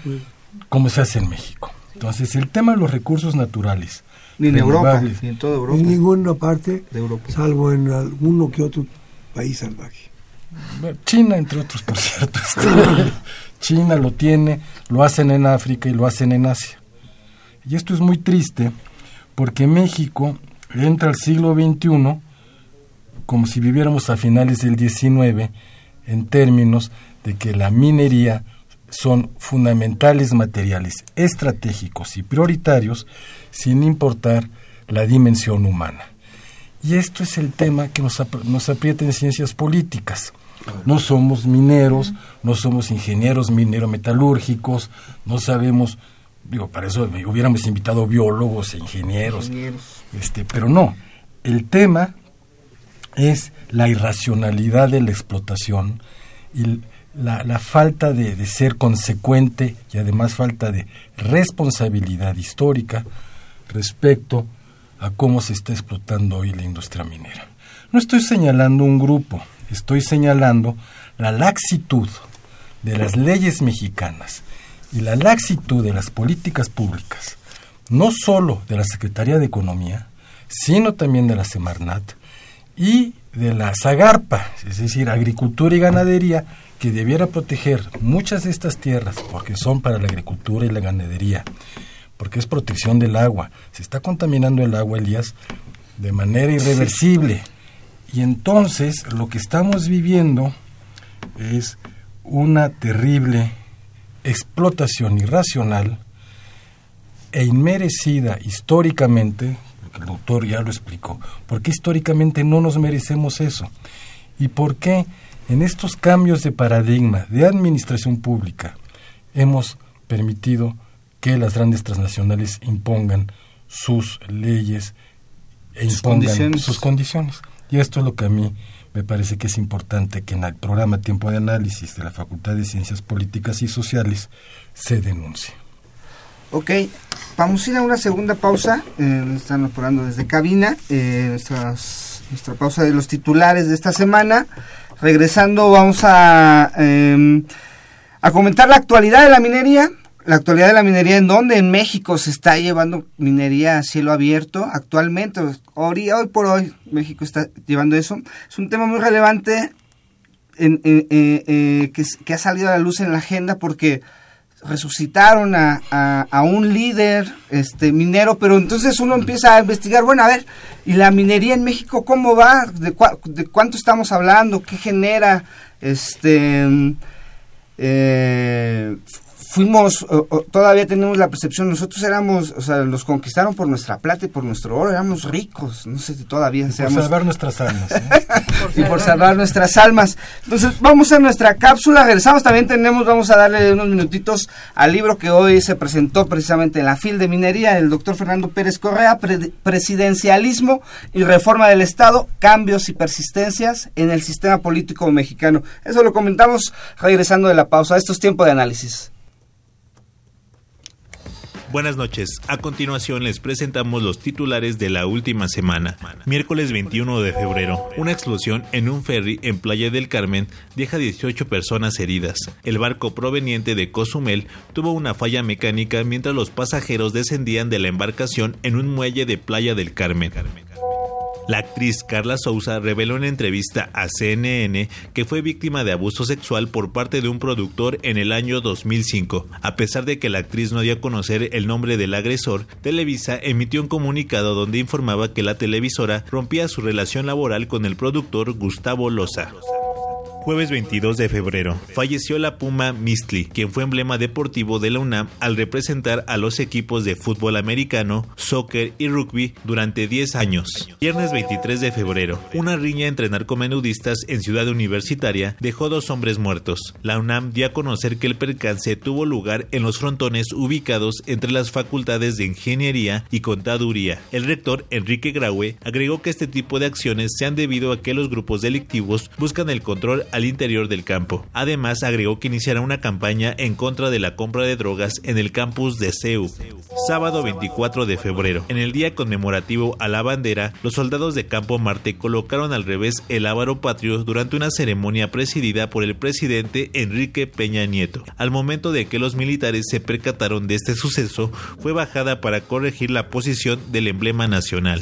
como se hace en México. Entonces, el tema de los recursos naturales. Ni en Europa, ni en toda Europa. En ninguna parte de Europa. Salvo en alguno que otro país salvaje. China, entre otros, por cierto. China lo tiene, lo hacen en África y lo hacen en Asia. Y esto es muy triste porque México entra al siglo XXI como si viviéramos a finales del XIX en términos de que la minería son fundamentales materiales estratégicos y prioritarios sin importar la dimensión humana. Y esto es el tema que nos, nos aprieta en ciencias políticas. No somos mineros, no somos ingenieros minero-metalúrgicos, no sabemos, digo, para eso hubiéramos invitado biólogos e ingenieros, Este, pero no. El tema es la irracionalidad de la explotación y la, falta de, ser consecuente y además falta de responsabilidad histórica respecto a cómo se está explotando hoy la industria minera. No estoy señalando un grupo, estoy señalando la laxitud de las leyes mexicanas y la laxitud de las políticas públicas, no solo de la Secretaría de Economía, sino también de la Semarnat y de la Zagarpa, es decir, agricultura y ganadería, que debiera proteger muchas de estas tierras porque son para la agricultura y la ganadería, porque es protección del agua. Se está contaminando el agua, Elías, de manera irreversible. Y entonces lo que estamos viviendo es una terrible explotación irracional e inmerecida históricamente, el doctor ya lo explicó, ¿por qué históricamente no nos merecemos eso? ¿Y por qué en estos cambios de paradigma de administración pública hemos permitido que las grandes transnacionales impongan sus leyes e impongan sus condiciones? Y esto es lo que a mí me parece que es importante que en el programa Tiempo de Análisis de la Facultad de Ciencias Políticas y Sociales se denuncie. Ok, vamos a ir a una segunda pausa. Eh, están operando desde cabina. Eh, nuestras, nuestra pausa de los titulares de esta semana. Regresando, vamos a, eh, a comentar la actualidad de la minería la actualidad de la minería, ¿en dónde? En México se está llevando minería a cielo abierto actualmente. Hoy, hoy por hoy México está llevando eso. Es un tema muy relevante en, eh, eh, que, ha salido a la luz en la agenda porque resucitaron a, a, un líder este minero, pero entonces uno empieza a investigar, bueno, a ver, ¿y la minería en México cómo va? ¿De, de cuánto estamos hablando? ¿Qué genera? Este... Eh, fuimos, todavía tenemos la percepción, nosotros éramos, o sea, los conquistaron por nuestra plata y por nuestro oro, éramos ricos, no sé si todavía seamos... Por salvar nuestras almas. ¿eh? y por salvar nuestras almas. Entonces, vamos a nuestra cápsula, regresamos, también tenemos, vamos a darle unos minutitos al libro que hoy se presentó precisamente en la FIL de Minería, el doctor Fernando Pérez Correa, Presidencialismo y Reforma del Estado, Cambios y Persistencias en el Sistema Político Mexicano. Eso lo comentamos regresando de la pausa. Esto es tiempo de análisis. Buenas noches. A continuación les presentamos los titulares de la última semana. Miércoles 21 de febrero. Una explosión en un ferry en Playa del Carmen deja 18 personas heridas. El barco proveniente de Cozumel tuvo una falla mecánica mientras los pasajeros descendían de la embarcación en un muelle de Playa del Carmen. La actriz Carla Souza reveló en entrevista a CNN que fue víctima de abuso sexual por parte de un productor en el año 2005. A pesar de que la actriz no dio a conocer el nombre del agresor, Televisa emitió un comunicado donde informaba que la televisora rompía su relación laboral con el productor Gustavo Loza. Jueves 22 de febrero, falleció la Puma Mistli, quien fue emblema deportivo de la UNAM al representar a los equipos de fútbol americano, soccer y rugby durante 10 años. Viernes 23 de febrero, una riña entre narcomenudistas en Ciudad Universitaria dejó dos hombres muertos. La UNAM dio a conocer que el percance tuvo lugar en los frontones ubicados entre las facultades de Ingeniería y Contaduría. El rector Enrique Graue agregó que este tipo de acciones se han debido a que los grupos delictivos buscan el control al interior del campo. Además, agregó que iniciará una campaña en contra de la compra de drogas en el campus de CEU. Sábado 24 de febrero. En el día conmemorativo a la bandera, los soldados de Campo Marte colocaron al revés el ávaro patrio durante una ceremonia presidida por el presidente Enrique Peña Nieto. Al momento de que los militares se percataron de este suceso, fue bajada para corregir la posición del emblema nacional.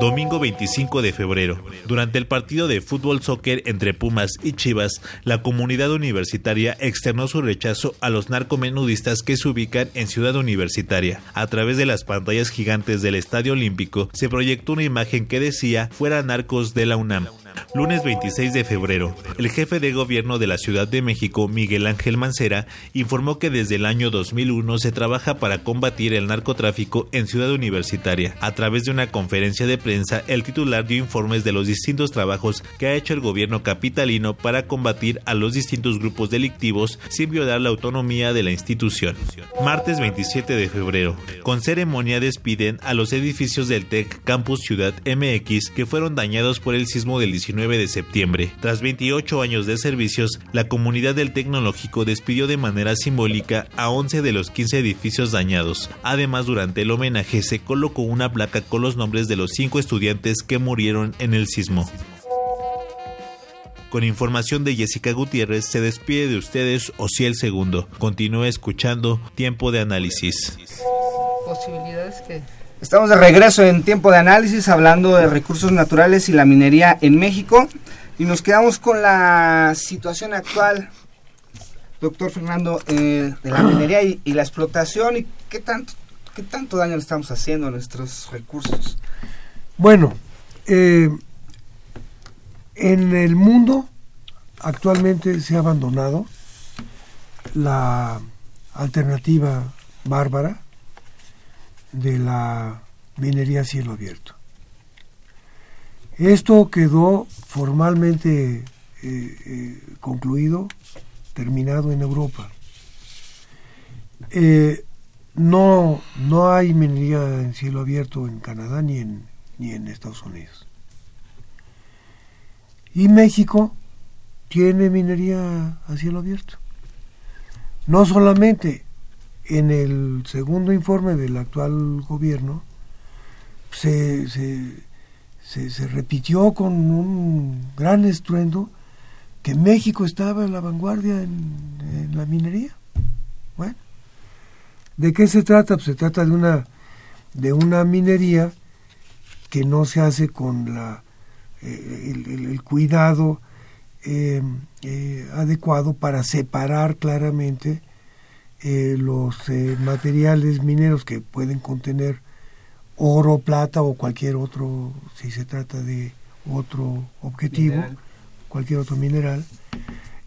Domingo 25 de febrero. Durante el partido de fútbol soccer entre Pumas y Chivas, la comunidad universitaria externó su rechazo a los narcomenudistas que se ubican en Ciudad Universitaria. A través de las pantallas gigantes del Estadio Olímpico se proyectó una imagen que decía fuera narcos de la UNAM. Lunes 26 de febrero, el jefe de gobierno de la Ciudad de México, Miguel Ángel Mancera, informó que desde el año 2001 se trabaja para combatir el narcotráfico en Ciudad Universitaria. A través de una conferencia de prensa, el titular dio informes de los distintos trabajos que ha hecho el gobierno capitalino para combatir a los distintos grupos delictivos sin violar la autonomía de la institución. Martes 27 de febrero, con ceremonia despiden a los edificios del TEC Campus Ciudad MX que fueron dañados por el sismo del 19 de septiembre. Tras 28 años de servicios, la comunidad del tecnológico despidió de manera simbólica a 11 de los 15 edificios dañados. Además, durante el homenaje se colocó una placa con los nombres de los cinco estudiantes que murieron en el sismo. Con información de Jessica Gutiérrez, se despide de ustedes el Segundo. Continúe escuchando Tiempo de Análisis. Posibilidades que Estamos de regreso en tiempo de análisis hablando de recursos naturales y la minería en México y nos quedamos con la situación actual, doctor Fernando, eh, de la minería y, la explotación y qué tanto, qué tanto daño le estamos haciendo a nuestros recursos. Bueno, eh, en el mundo actualmente se ha abandonado la alternativa bárbara de la minería a cielo abierto. Esto quedó formalmente eh, eh, concluido, terminado en Europa. Eh, no, no hay minería en cielo abierto en Canadá ni en, ni en Estados Unidos. Y México tiene minería a cielo abierto. No solamente en el segundo informe del actual gobierno se, se, repitió con un gran estruendo que México estaba en la vanguardia en, la minería. Bueno, ¿de qué se trata? Pues se trata de una, de una minería que no se hace con la, eh, el, cuidado eh, eh, adecuado para separar claramente eh, los eh, materiales mineros que pueden contener oro, plata o cualquier otro, si se trata de otro objetivo, cualquier otro mineral.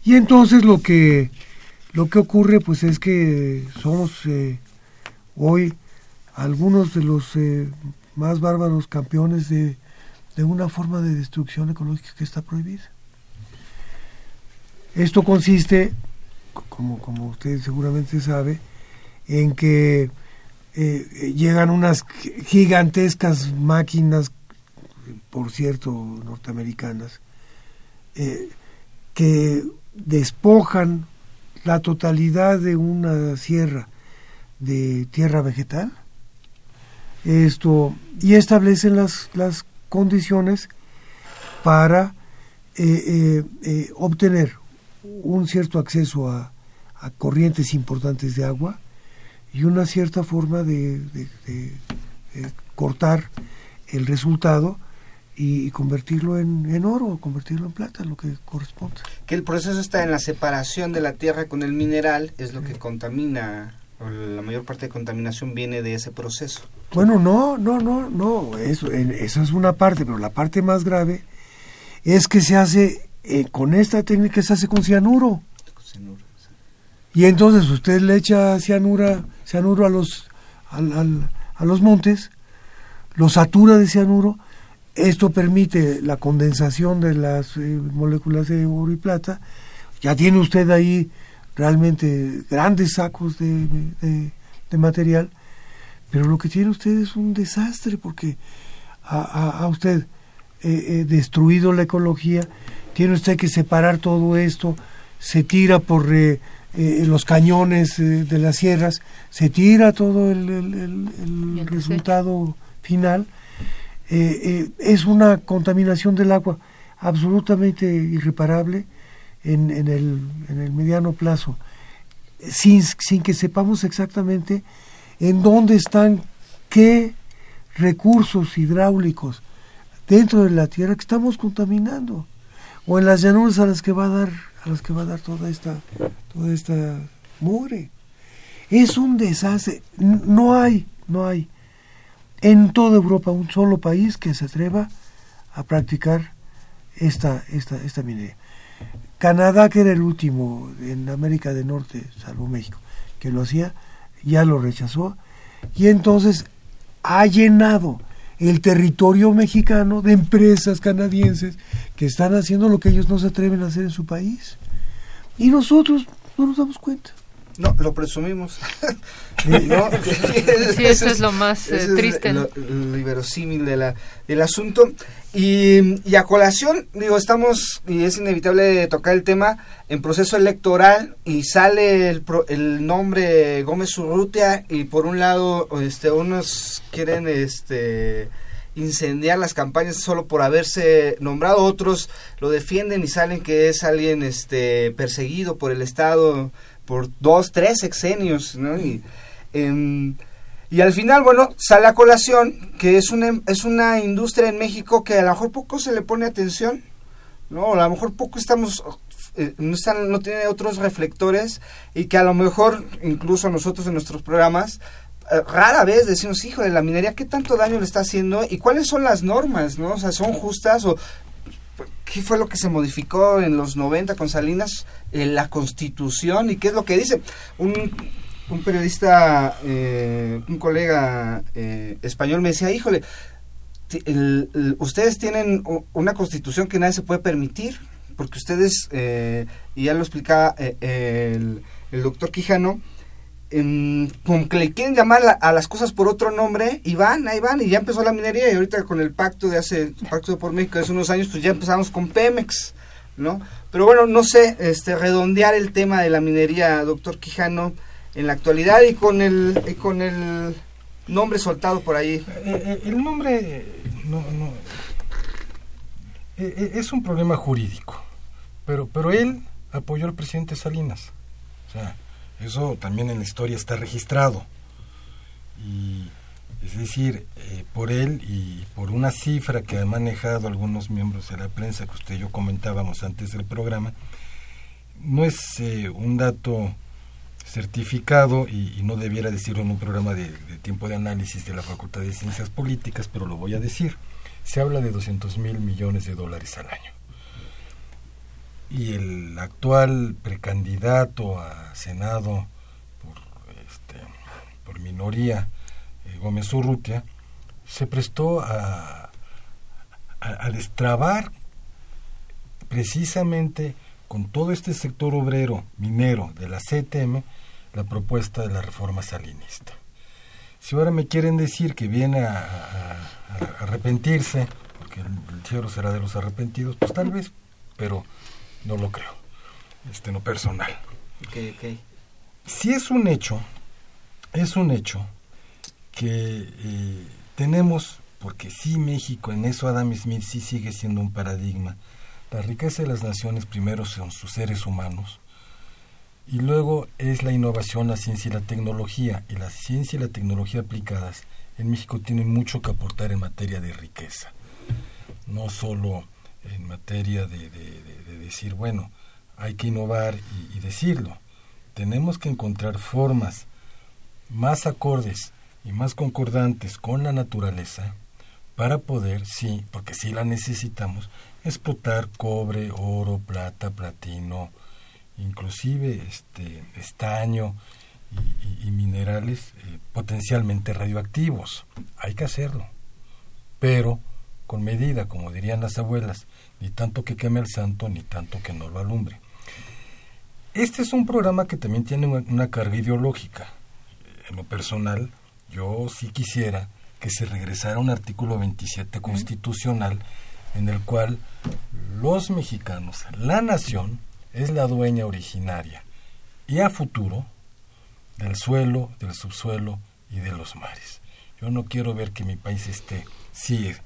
Y entonces lo que lo que ocurre pues es que somos hoy algunos de los más bárbaros campeones de, de una forma de destrucción ecológica que está prohibida. Esto consiste, como, como usted seguramente sabe, en que eh, llegan unas gigantescas máquinas, por cierto, norteamericanas, eh, que despojan la totalidad de una sierra de tierra vegetal. Esto y establecen las, las condiciones para eh, obtener un cierto acceso a, corrientes importantes de agua y una cierta forma de, cortar el resultado y, convertirlo en, en, oro, convertirlo en plata, lo que corresponde. Que el proceso está en la separación de la tierra con el mineral, es lo que contamina la mayor parte de contaminación viene de ese proceso. Bueno, no, no, no, no, eso, eso es una parte, pero la parte más grave es que se hace, eh, con esta técnica se hace con cianuro. Y entonces usted le echa cianura, cianuro a los, a los montes, lo satura de cianuro, esto permite la condensación de las eh, moléculas de oro y plata, ya tiene usted ahí realmente grandes sacos de, material, pero lo que tiene usted es un desastre porque ha, usted eh, eh, destruido la ecología, tiene usted que separar todo esto, se tira por eh, los cañones de las sierras, se tira todo el, el resultado final. es una contaminación del agua absolutamente irreparable en, en, el, en el mediano plazo, sin, sin que sepamos exactamente en dónde están qué recursos hidráulicos dentro de la tierra que estamos contaminando o en las llanuras a las que va a dar a las que va a dar toda esta toda esta mugre. Es un desastre. No hay no hay en toda Europa un solo país que se atreva a practicar esta esta esta minería. Canadá, que era el último en América del Norte, salvo México, que lo hacía, ya lo rechazó, y entonces ha llenado el territorio mexicano de empresas canadienses que están haciendo lo que ellos no se atreven a hacer en su país. Y nosotros no nos damos cuenta. No, lo presumimos. sí, eso es lo más eh, triste. Es lo, de la, del asunto. Y, a colación, digo, estamos, y es inevitable tocar el tema, en proceso electoral y sale el, el nombre Gómez Urrutia y por un lado, este, unos quieren este incendiar las campañas solo por haberse nombrado, otros lo defienden y salen que es alguien este perseguido por el Estado por dos, tres sexenios, ¿no? Y, em, y al final, bueno, sale a colación que es una, es una industria en México que a lo mejor poco se le pone atención, ¿no? A lo mejor poco estamos, eh, no, están, no tiene otros reflectores y que a lo mejor, incluso nosotros en nuestros programas, eh, rara vez decimos, hijo de la minería, ¿qué tanto daño le está haciendo? ¿Y cuáles son las normas, no? O sea, ¿son justas o ¿Qué fue lo que se modificó en los 90 con Salinas? en la Constitución y qué es lo que dice. Un, un periodista, eh, un colega eh, español me decía, híjole, ustedes tienen una constitución que nadie se puede permitir, porque ustedes, eh, y ya lo explicaba el, el doctor Quijano, como que le quieren llamar a, las cosas por otro nombre y van, ahí van, y ya empezó la minería y ahorita con el pacto de hace, pacto de por México de hace unos años, pues ya empezamos con Pemex, ¿no? Pero bueno, no sé, este, redondear el tema de la minería, doctor Quijano, en la actualidad y con el, y con el nombre soltado por ahí. Eh, eh, el nombre no, no, eh, es un problema jurídico, pero, pero él apoyó al presidente Salinas. O sea, eso también en la historia está registrado. Y, es decir, eh, por él y por una cifra que han manejado algunos miembros de la prensa que usted y yo comentábamos antes del programa, no es eh, un dato certificado y, no debiera decirlo en un programa de, tiempo de análisis de la Facultad de Ciencias Políticas, pero lo voy a decir. Se habla de 200 mil millones de dólares al año. Y el actual precandidato a Senado por, este, por minoría, eh, Gómez Urrutia, se prestó a, a destrabar precisamente con todo este sector obrero minero de la CTM la propuesta de la reforma salinista. Si ahora me quieren decir que viene a, arrepentirse, porque el, cielo será de los arrepentidos, pues tal vez, pero no lo creo, este no personal. Si es un hecho, es un hecho que eh, tenemos, porque sí México, en eso Adam Smith sí sigue siendo un paradigma, la riqueza de las naciones primero son sus seres humanos, y luego es la innovación, la ciencia y la tecnología. Y la ciencia y la tecnología aplicadas en México tienen mucho que aportar en materia de riqueza. No solo en materia de, decir, bueno, hay que innovar y, y decirlo. Tenemos que encontrar formas más acordes y más concordantes con la naturaleza para poder, sí, porque sí la necesitamos, explotar cobre, oro, plata, platino, inclusive este estaño y, minerales eh, potencialmente radioactivos. Hay que hacerlo, pero con medida, como dirían las abuelas, ni tanto que queme el santo, ni tanto que no lo alumbre. Este es un programa que también tiene una carga ideológica. En lo personal, yo sí quisiera que se regresara a un artículo 27 constitucional en el cual los mexicanos, la nación, es la dueña originaria y a futuro del suelo, del subsuelo y de los mares. Yo no quiero ver que mi país esté, sigue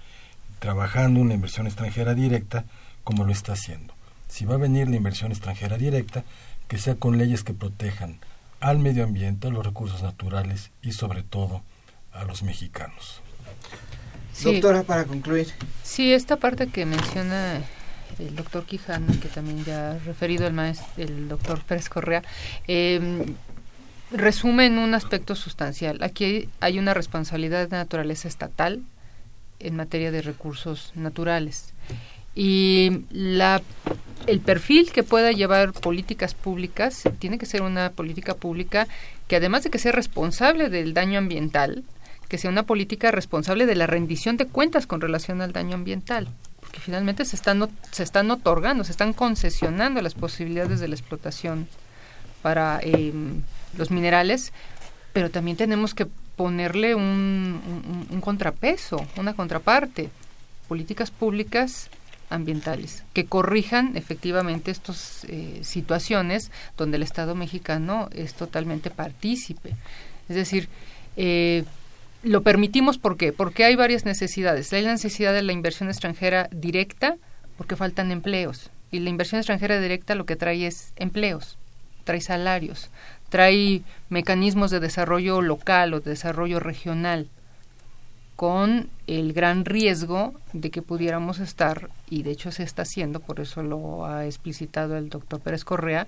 trabajando una inversión extranjera directa como lo está haciendo. Si va a venir la inversión extranjera directa, que sea con leyes que protejan al medio ambiente, a los recursos naturales y sobre todo a los mexicanos. Doctora, para concluir. Sí, esta parte que menciona el doctor Quijano, que también ya ha referido el maestro, el doctor Pérez Correa, eh, resume en un aspecto sustancial. Aquí hay una responsabilidad de naturaleza estatal en materia de recursos naturales. Y la, el perfil que pueda llevar políticas públicas tiene que ser una política pública que además de que sea responsable del daño ambiental, que sea una política responsable de la rendición de cuentas con relación al daño ambiental que finalmente se están, se están otorgando, se están concesionando las posibilidades de la explotación para em, los minerales, pero también tenemos que ponerle un, contrapeso, una contraparte, políticas públicas ambientales que corrijan efectivamente estas eh, situaciones donde el Estado mexicano es totalmente partícipe. Es decir, eh, lo permitimos ¿por qué? Porque hay varias necesidades. Hay la necesidad de la inversión extranjera directa porque faltan empleos. Y la inversión extranjera directa lo que trae es empleos, trae salarios, trae mecanismos de desarrollo local o de desarrollo regional, con el gran riesgo de que pudiéramos estar, y de hecho se está haciendo, por eso lo ha explicitado el doctor Pérez Correa,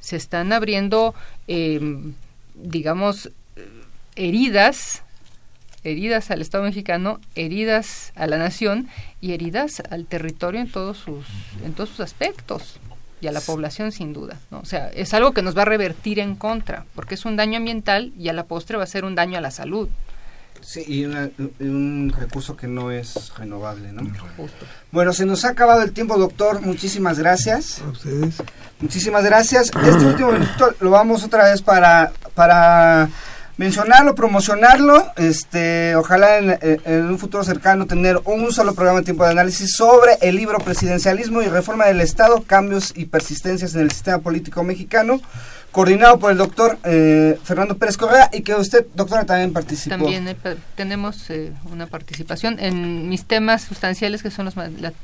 se están abriendo, em, digamos, heridas heridas al Estado mexicano, heridas a la nación y heridas al territorio en todos sus, en todos sus aspectos y a la población sin duda. ¿no? O sea, es algo que nos va a revertir en contra, porque es un daño ambiental y a la postre va a ser un daño a la salud. Sí, y un recurso que no es renovable, ¿no? Bueno, se nos ha acabado el tiempo, doctor. Muchísimas gracias. A ustedes. Muchísimas gracias. Este último minuto lo vamos otra vez para, para mencionarlo, promocionarlo, este, ojalá en, un futuro cercano tener un solo programa de tiempo de análisis sobre el libro Presidencialismo y Reforma del Estado, cambios y persistencias en el sistema político mexicano, coordinado por el doctor eh, Fernando Pérez Correa y que usted, doctora, también participó. También eh, tenemos eh, una participación en mis temas sustanciales que son los,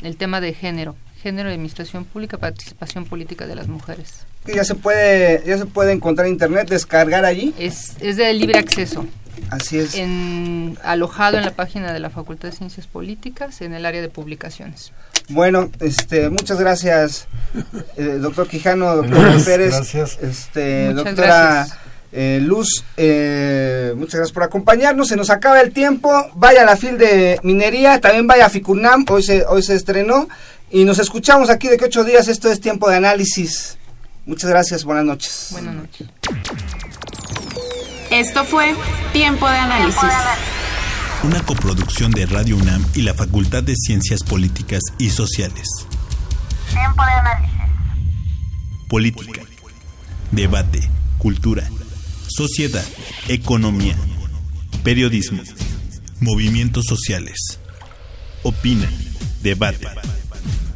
el tema de género, género de administración pública, participación política de las mujeres ya se puede ya se puede encontrar en internet, descargar allí. Es, es de libre acceso. Así es. En, alojado en la página de la Facultad de Ciencias Políticas en el área de publicaciones. Bueno, este, muchas gracias, eh, doctor Quijano, doctor Pérez, gracias. este, Muchas doctora gracias. eh, Luz, eh, muchas gracias por acompañarnos. Se nos acaba el tiempo. Vaya a la fil de minería, también vaya a Ficunam, hoy se, hoy se estrenó. Y nos escuchamos aquí de que ocho días. Esto es tiempo de análisis. Muchas gracias, buenas noches. Buenas noches. Esto fue Tiempo de Análisis. Una coproducción de Radio UNAM y la Facultad de Ciencias Políticas y Sociales. Tiempo de análisis. Política, debate, cultura, sociedad, economía, periodismo, movimientos sociales. Opina, debate,